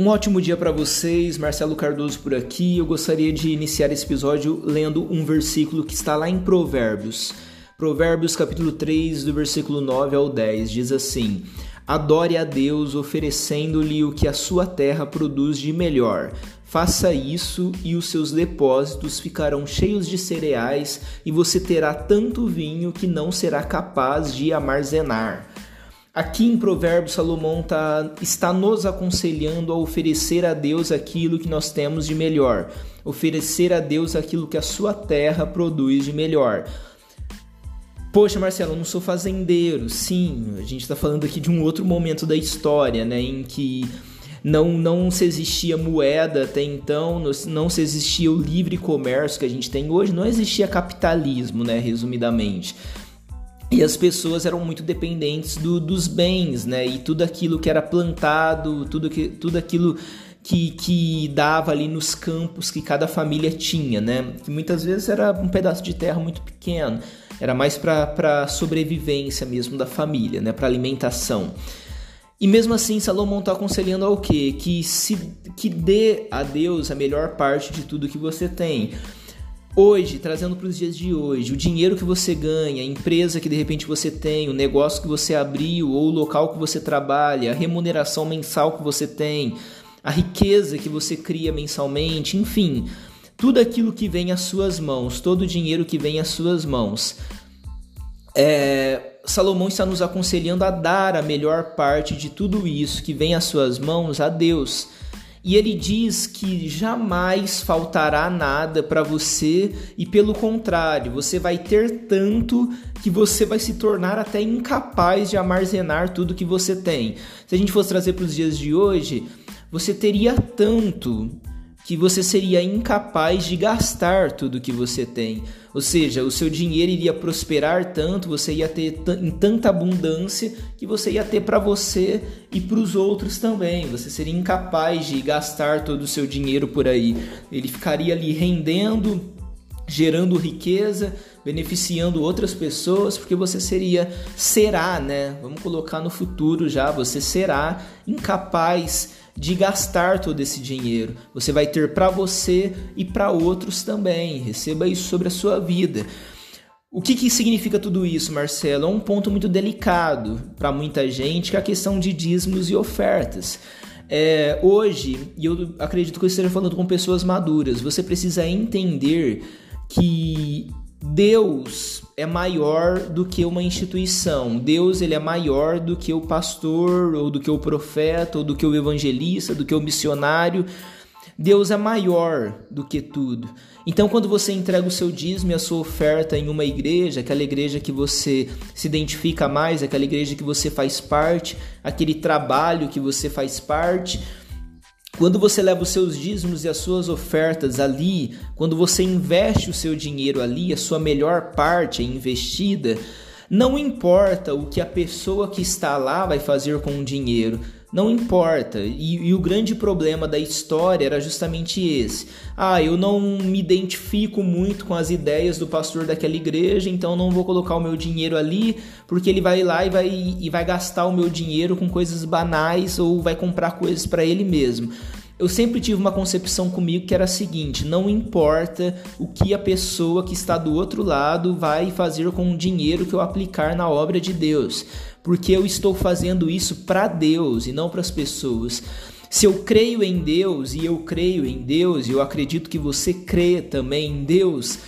Um ótimo dia para vocês, Marcelo Cardoso por aqui. Eu gostaria de iniciar esse episódio lendo um versículo que está lá em Provérbios. Provérbios capítulo 3, do versículo 9 ao 10, diz assim: Adore a Deus oferecendo-lhe o que a sua terra produz de melhor. Faça isso e os seus depósitos ficarão cheios de cereais e você terá tanto vinho que não será capaz de armazenar. Aqui em Provérbios, Salomão tá, está nos aconselhando a oferecer a Deus aquilo que nós temos de melhor, oferecer a Deus aquilo que a sua terra produz de melhor. Poxa, Marcelo, eu não sou fazendeiro. Sim, a gente está falando aqui de um outro momento da história, né, em que não, não se existia moeda até então, não se existia o livre comércio que a gente tem hoje, não existia capitalismo, né, resumidamente. E as pessoas eram muito dependentes do, dos bens, né? E tudo aquilo que era plantado, tudo, que, tudo aquilo que, que dava ali nos campos que cada família tinha, né? Que muitas vezes era um pedaço de terra muito pequeno, era mais para sobrevivência mesmo da família, né? Para alimentação. E mesmo assim, Salomão está aconselhando ao quê? Que se que dê a Deus a melhor parte de tudo que você tem. Hoje, trazendo para os dias de hoje, o dinheiro que você ganha, a empresa que de repente você tem, o negócio que você abriu ou o local que você trabalha, a remuneração mensal que você tem, a riqueza que você cria mensalmente, enfim, tudo aquilo que vem às suas mãos, todo o dinheiro que vem às suas mãos. É, Salomão está nos aconselhando a dar a melhor parte de tudo isso que vem às suas mãos a Deus e ele diz que jamais faltará nada para você e pelo contrário, você vai ter tanto que você vai se tornar até incapaz de armazenar tudo que você tem. Se a gente fosse trazer para os dias de hoje, você teria tanto que você seria incapaz de gastar tudo que você tem. Ou seja, o seu dinheiro iria prosperar tanto, você ia ter em tanta abundância que você ia ter para você e para os outros também. Você seria incapaz de gastar todo o seu dinheiro por aí. Ele ficaria ali rendendo, gerando riqueza, beneficiando outras pessoas, porque você seria será, né? Vamos colocar no futuro já, você será incapaz de gastar todo esse dinheiro. Você vai ter para você e para outros também. Receba isso sobre a sua vida. O que, que significa tudo isso, Marcelo? É um ponto muito delicado para muita gente, que é a questão de dízimos e ofertas. É, hoje, e eu acredito que eu esteja falando com pessoas maduras, você precisa entender que Deus é maior do que uma instituição. Deus ele é maior do que o pastor, ou do que o profeta, ou do que o evangelista, do que o missionário. Deus é maior do que tudo. Então, quando você entrega o seu dízimo e a sua oferta em uma igreja, aquela igreja que você se identifica mais, aquela igreja que você faz parte, aquele trabalho que você faz parte, quando você leva os seus dízimos e as suas ofertas ali, quando você investe o seu dinheiro ali, a sua melhor parte é investida, não importa o que a pessoa que está lá vai fazer com o dinheiro, não importa. E, e, o grande problema da história era justamente esse. Ah, eu não me identifico muito com as ideias do pastor daquela igreja, então não vou colocar o meu dinheiro ali, porque ele vai lá e vai, e vai gastar o meu dinheiro com coisas banais ou vai comprar coisas para ele mesmo eu sempre tive uma concepção comigo que era a seguinte: não importa o que a pessoa que está do outro lado vai fazer com o dinheiro que eu aplicar na obra de Deus, porque eu estou fazendo isso para Deus e não para as pessoas. Se eu creio em Deus e eu creio em Deus, e eu acredito que você crê também em Deus,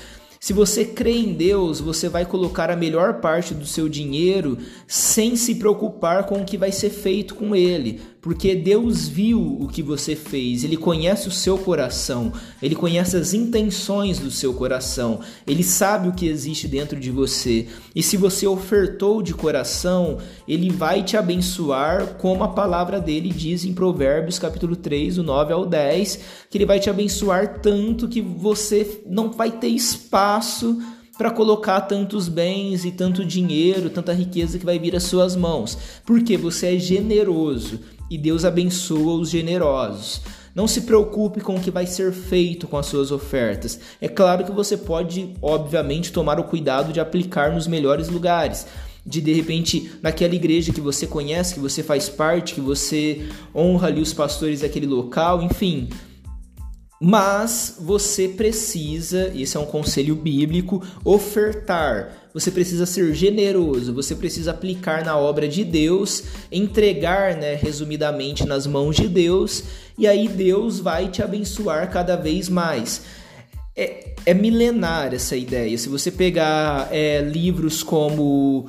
se você crê em Deus, você vai colocar a melhor parte do seu dinheiro sem se preocupar com o que vai ser feito com ele, porque Deus viu o que você fez, ele conhece o seu coração, ele conhece as intenções do seu coração, ele sabe o que existe dentro de você. E se você ofertou de coração, ele vai te abençoar, como a palavra dele diz em Provérbios capítulo 3, do 9 ao 10, que ele vai te abençoar tanto que você não vai ter espaço para colocar tantos bens e tanto dinheiro, tanta riqueza que vai vir às suas mãos, porque você é generoso e Deus abençoa os generosos. Não se preocupe com o que vai ser feito com as suas ofertas. É claro que você pode, obviamente, tomar o cuidado de aplicar nos melhores lugares. de de repente naquela igreja que você conhece, que você faz parte, que você honra ali os pastores daquele local, enfim. Mas você precisa, esse é um conselho bíblico, ofertar. Você precisa ser generoso, você precisa aplicar na obra de Deus, entregar, né, resumidamente, nas mãos de Deus, e aí Deus vai te abençoar cada vez mais. É, é milenar essa ideia. Se você pegar é, livros como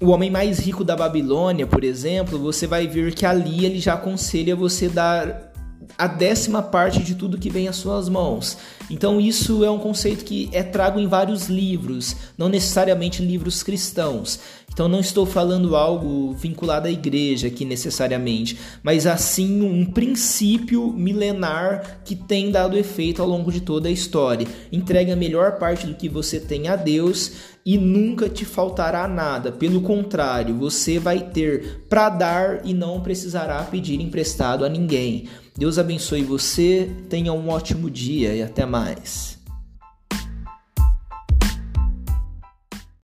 o Homem Mais Rico da Babilônia, por exemplo, você vai ver que ali ele já aconselha você dar a décima parte de tudo que vem às suas mãos. Então isso é um conceito que é trago em vários livros, não necessariamente livros cristãos. Então não estou falando algo vinculado à igreja aqui necessariamente, mas assim um princípio milenar que tem dado efeito ao longo de toda a história. Entregue a melhor parte do que você tem a Deus e nunca te faltará nada. Pelo contrário, você vai ter para dar e não precisará pedir emprestado a ninguém. Deus abençoe você, tenha um ótimo dia e até mais.